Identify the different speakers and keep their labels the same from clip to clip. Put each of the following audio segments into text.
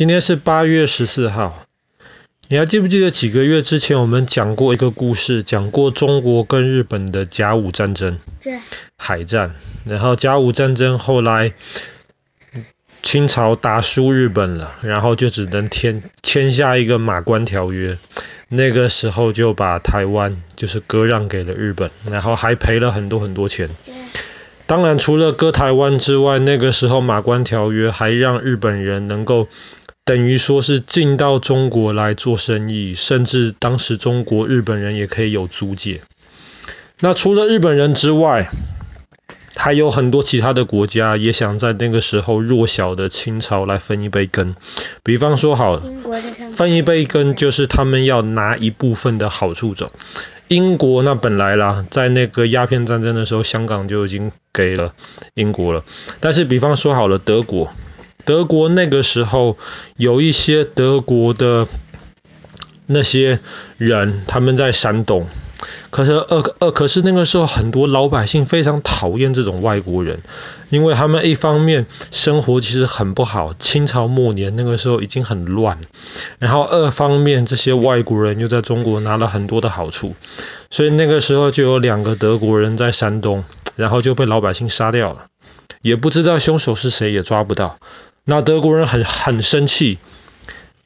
Speaker 1: 今天是八月十四号。你还记不记得几个月之前我们讲过一个故事，讲过中国跟日本的甲午战争？
Speaker 2: 对。
Speaker 1: 海战。然后甲午战争后来清朝打输日本了，然后就只能签签下一个马关条约。那个时候就把台湾就是割让给了日本，然后还赔了很多很多钱。
Speaker 2: 对。
Speaker 1: 当然，除了割台湾之外，那个时候马关条约还让日本人能够。等于说是进到中国来做生意，甚至当时中国日本人也可以有租界。那除了日本人之外，还有很多其他的国家也想在那个时候弱小的清朝来分一杯羹。比方说，好，分一杯羹就是他们要拿一部分的好处走。英国那本来啦，在那个鸦片战争的时候，香港就已经给了英国了。但是，比方说好了，德国。德国那个时候有一些德国的那些人，他们在山东。可是呃呃，可是那个时候很多老百姓非常讨厌这种外国人，因为他们一方面生活其实很不好，清朝末年那个时候已经很乱，然后二方面这些外国人又在中国拿了很多的好处，所以那个时候就有两个德国人在山东，然后就被老百姓杀掉了，也不知道凶手是谁，也抓不到。那德国人很很生气，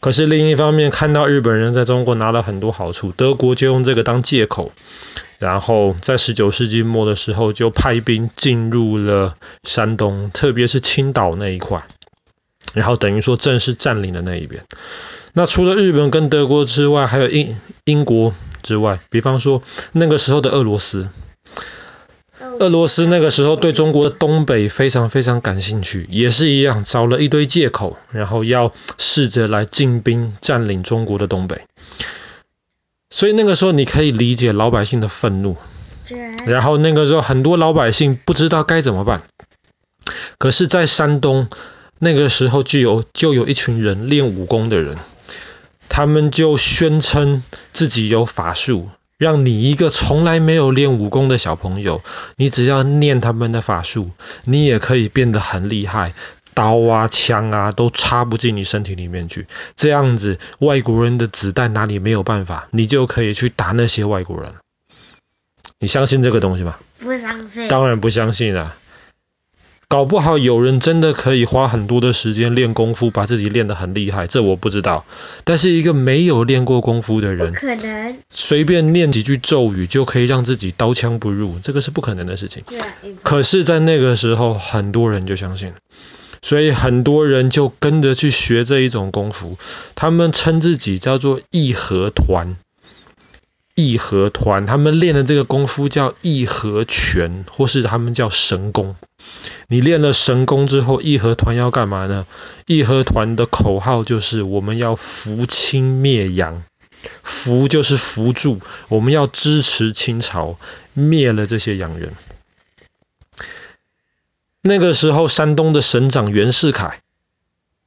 Speaker 1: 可是另一方面看到日本人在中国拿了很多好处，德国就用这个当借口，然后在十九世纪末的时候就派兵进入了山东，特别是青岛那一块，然后等于说正式占领了那一边。那除了日本跟德国之外，还有英英国之外，比方说那个时候的俄罗斯。俄罗斯那个时候对中国的东北非常非常感兴趣，也是一样找了一堆借口，然后要试着来进兵占领中国的东北。所以那个时候你可以理解老百姓的愤怒。然后那个时候很多老百姓不知道该怎么办。可是，在山东那个时候就有就有一群人练武功的人，他们就宣称自己有法术。让你一个从来没有练武功的小朋友，你只要念他们的法术，你也可以变得很厉害，刀啊枪啊都插不进你身体里面去。这样子，外国人的子弹哪里没有办法，你就可以去打那些外国人。你相信这个东西吗？
Speaker 2: 不相信。
Speaker 1: 当然不相信啊。搞不好有人真的可以花很多的时间练功夫，把自己练得很厉害，这我不知道。但是一个没有练过功夫的人，
Speaker 2: 可能
Speaker 1: 随便念几句咒语就可以让自己刀枪不入，这个是不可能的事情。可是，在那个时候，很多人就相信，所以很多人就跟着去学这一种功夫，他们称自己叫做义和团。义和团，他们练的这个功夫叫义和拳，或是他们叫神功。你练了神功之后，义和团要干嘛呢？义和团的口号就是我们要扶清灭洋，扶就是扶助，我们要支持清朝，灭了这些洋人。那个时候，山东的省长袁世凯。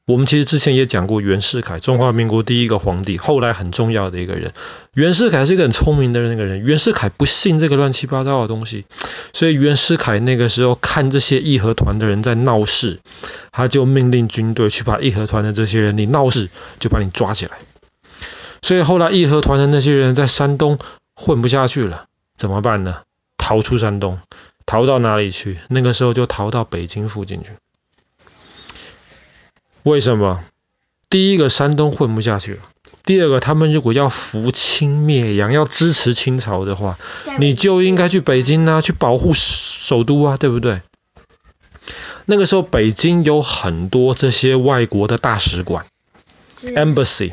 Speaker 1: 我们其实之前也讲过袁世凯，中华民国第一个皇帝，后来很重要的一个人。袁世凯是一个很聪明的那个人，袁世凯不信这个乱七八糟的东西，所以袁世凯那个时候看这些义和团的人在闹事，他就命令军队去把义和团的这些人，你闹事就把你抓起来。所以后来义和团的那些人在山东混不下去了，怎么办呢？逃出山东，逃到哪里去？那个时候就逃到北京附近去。为什么？第一个，山东混不下去。了；第二个，他们如果要扶清灭洋，要支持清朝的话，你就应该去北京啊，去保护首都啊，对不对？那个时候，北京有很多这些外国的大使馆。（embassy），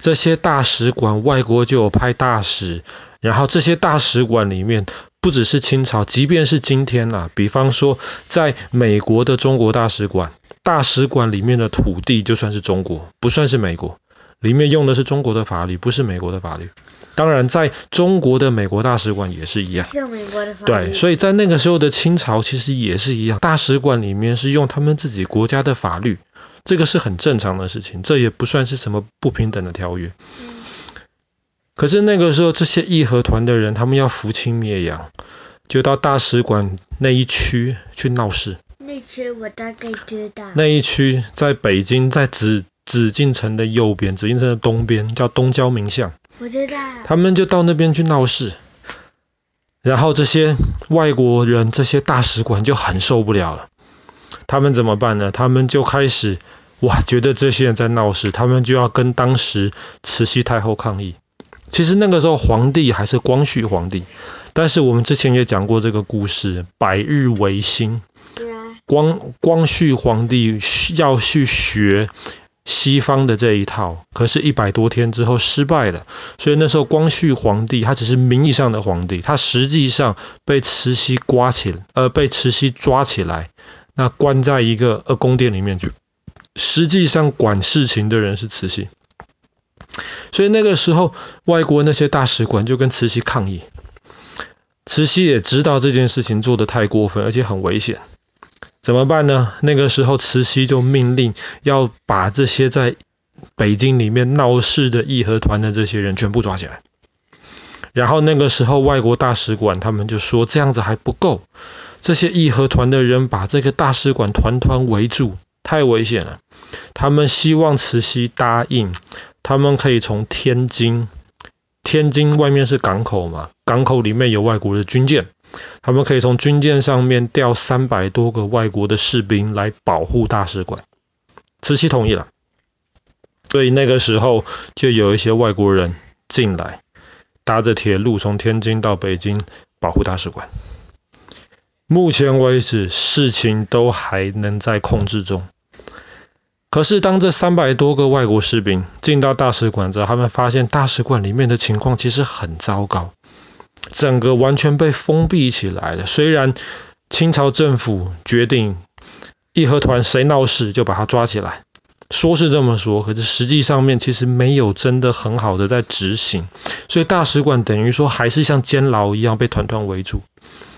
Speaker 1: 这些大使馆外国就有派大使，然后这些大使馆里面不只是清朝，即便是今天啊，比方说在美国的中国大使馆。大使馆里面的土地就算是中国，不算是美国，里面用的是中国的法律，不是美国的法律。当然，在中国的美国大使馆也是一
Speaker 2: 样。
Speaker 1: 对，所以在那个时候的清朝其实也是一样，大使馆里面是用他们自己国家的法律，这个是很正常的事情，这也不算是什么不平等的条约。
Speaker 2: 嗯。
Speaker 1: 可是那个时候，这些义和团的人，他们要扶清灭洋，就到大使馆那一区去闹事。
Speaker 2: 那区我大概知道。
Speaker 1: 那一区在北京，在紫紫禁城的右边，紫禁城的东边叫东交民巷。
Speaker 2: 我知道。
Speaker 1: 他们就到那边去闹事，然后这些外国人、这些大使馆就很受不了了。他们怎么办呢？他们就开始哇，觉得这些人在闹事，他们就要跟当时慈禧太后抗议。其实那个时候皇帝还是光绪皇帝，但是我们之前也讲过这个故事，百日维新。光光绪皇帝要去学西方的这一套，可是，一百多天之后失败了。所以那时候光绪皇帝他只是名义上的皇帝，他实际上被慈禧刮起，呃，被慈禧抓起来，那关在一个呃宫殿里面去。实际上管事情的人是慈禧。所以那个时候，外国那些大使馆就跟慈禧抗议。慈禧也知道这件事情做得太过分，而且很危险。怎么办呢？那个时候，慈禧就命令要把这些在北京里面闹事的义和团的这些人全部抓起来。然后那个时候，外国大使馆他们就说这样子还不够，这些义和团的人把这个大使馆团团围住，太危险了。他们希望慈禧答应，他们可以从天津，天津外面是港口嘛，港口里面有外国的军舰。他们可以从军舰上面调三百多个外国的士兵来保护大使馆，慈禧同意了，所以那个时候就有一些外国人进来，搭着铁路从天津到北京保护大使馆。目前为止，事情都还能在控制中。可是当这三百多个外国士兵进到大使馆之后，他们发现大使馆里面的情况其实很糟糕。整个完全被封闭起来了。虽然清朝政府决定义和团谁闹事就把他抓起来，说是这么说，可是实际上面其实没有真的很好的在执行。所以大使馆等于说还是像监牢一样被团团围住。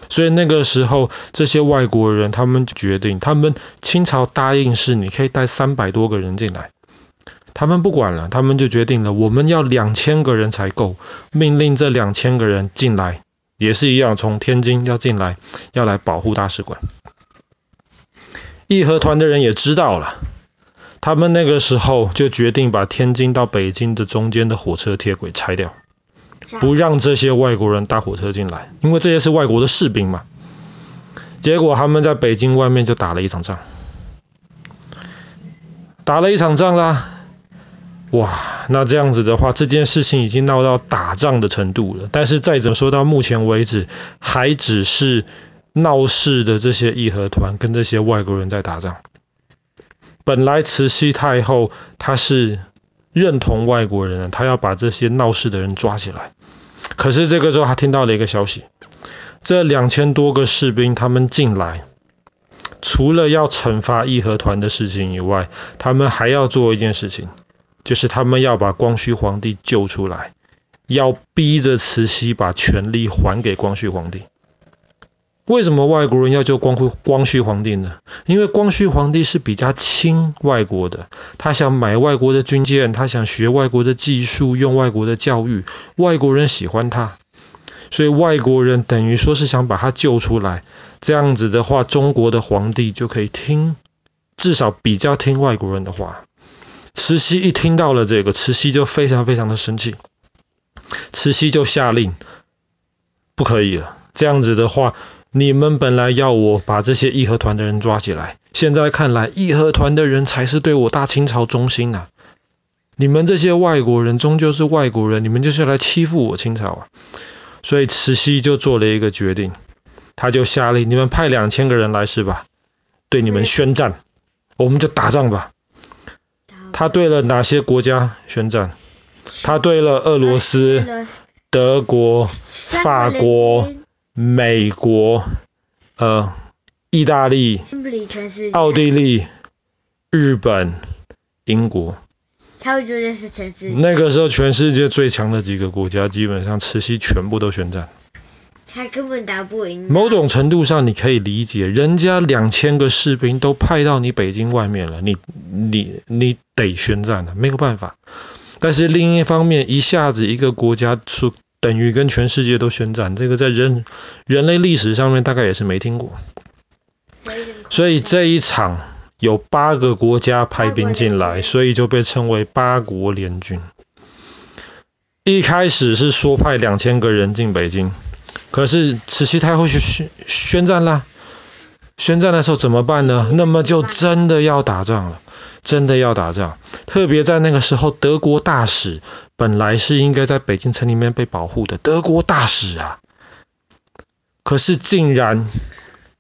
Speaker 1: 所以那个时候这些外国人他们决定，他们清朝答应是你可以带三百多个人进来。他们不管了，他们就决定了，我们要两千个人才够，命令这两千个人进来，也是一样，从天津要进来，要来保护大使馆。义和团的人也知道了，他们那个时候就决定把天津到北京的中间的火车铁轨拆掉，不让这些外国人搭火车进来，因为这些是外国的士兵嘛。结果他们在北京外面就打了一场仗，打了一场仗啦。哇，那这样子的话，这件事情已经闹到打仗的程度了。但是再怎么说，到目前为止，还只是闹事的这些义和团跟这些外国人在打仗。本来慈禧太后她是认同外国人，他要把这些闹事的人抓起来。可是这个时候，他听到了一个消息：这两千多个士兵他们进来，除了要惩罚义和团的事情以外，他们还要做一件事情。就是他们要把光绪皇帝救出来，要逼着慈禧把权力还给光绪皇帝。为什么外国人要救光辉光绪皇帝呢？因为光绪皇帝是比较亲外国的，他想买外国的军舰，他想学外国的技术，用外国的教育，外国人喜欢他，所以外国人等于说是想把他救出来。这样子的话，中国的皇帝就可以听，至少比较听外国人的话。慈禧一听到了这个，慈禧就非常非常的生气，慈禧就下令，不可以了。这样子的话，你们本来要我把这些义和团的人抓起来，现在看来义和团的人才是对我大清朝忠心啊！你们这些外国人终究是外国人，你们就是来欺负我清朝啊！所以慈禧就做了一个决定，他就下令，你们派两千个人来是吧？对你们宣战，我们就打仗吧。他对了哪些国家宣战？他对了俄罗斯、德国、法国、美国、呃、意大利、奥地利、日本、英
Speaker 2: 国。
Speaker 1: 那个时候，全世界最强的几个国家，基本上慈禧全部都宣战。
Speaker 2: 他根本打不赢。
Speaker 1: 某种程度上，你可以理解，人家两千个士兵都派到你北京外面了，你你你得宣战了，没有办法。但是另一方面，一下子一个国家说等于跟全世界都宣战，这个在人人类历史上面大概也是没听过。所以这一场有八个国家派兵进来，所以就被称为八国联军。一开始是说派两千个人进北京，可是慈禧太后去宣宣战啦。宣战的时候怎么办呢？那么就真的要打仗了，真的要打仗。特别在那个时候，德国大使本来是应该在北京城里面被保护的，德国大使啊，可是竟然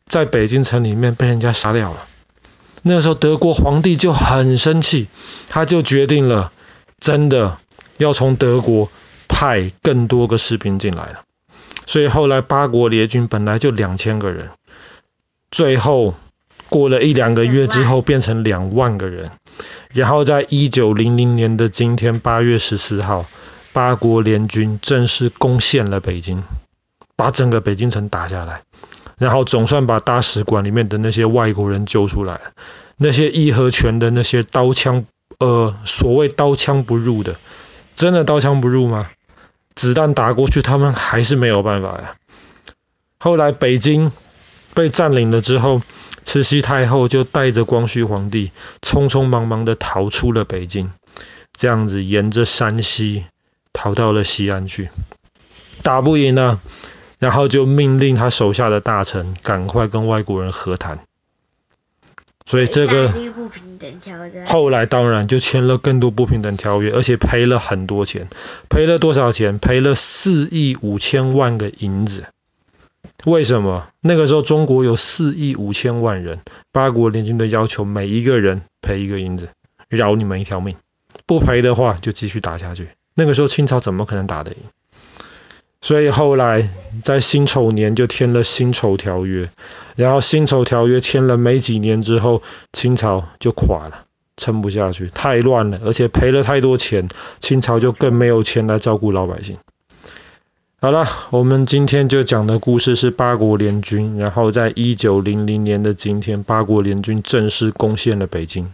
Speaker 1: 在北京城里面被人家杀掉了。那时候，德国皇帝就很生气，他就决定了，真的要从德国派更多个士兵进来了。所以后来八国联军本来就两千个人。最后过了一两个月之后，变成两万个人。然后在一九零零年的今天，八月十四号，八国联军正式攻陷了北京，把整个北京城打下来。然后总算把大使馆里面的那些外国人救出来，那些义和拳的那些刀枪，呃，所谓刀枪不入的，真的刀枪不入吗？子弹打过去，他们还是没有办法呀。后来北京。被占领了之后，慈禧太后就带着光绪皇帝匆匆忙忙的逃出了北京，这样子沿着山西逃到了西安去，打不赢了，然后就命令他手下的大臣赶快跟外国人和谈，所以这个后来当然就签了更多不平等条约，而且赔了很多钱，赔了多少钱？赔了四亿五千万个银子。为什么那个时候中国有四亿五千万人，八国联军的要求每一个人赔一个银子，饶你们一条命，不赔的话就继续打下去。那个时候清朝怎么可能打得赢？所以后来在辛丑年就签了辛丑条约，然后辛丑条约签了没几年之后，清朝就垮了，撑不下去，太乱了，而且赔了太多钱，清朝就更没有钱来照顾老百姓。好了，我们今天就讲的故事是八国联军，然后在一九零零年的今天，八国联军正式攻陷了北京。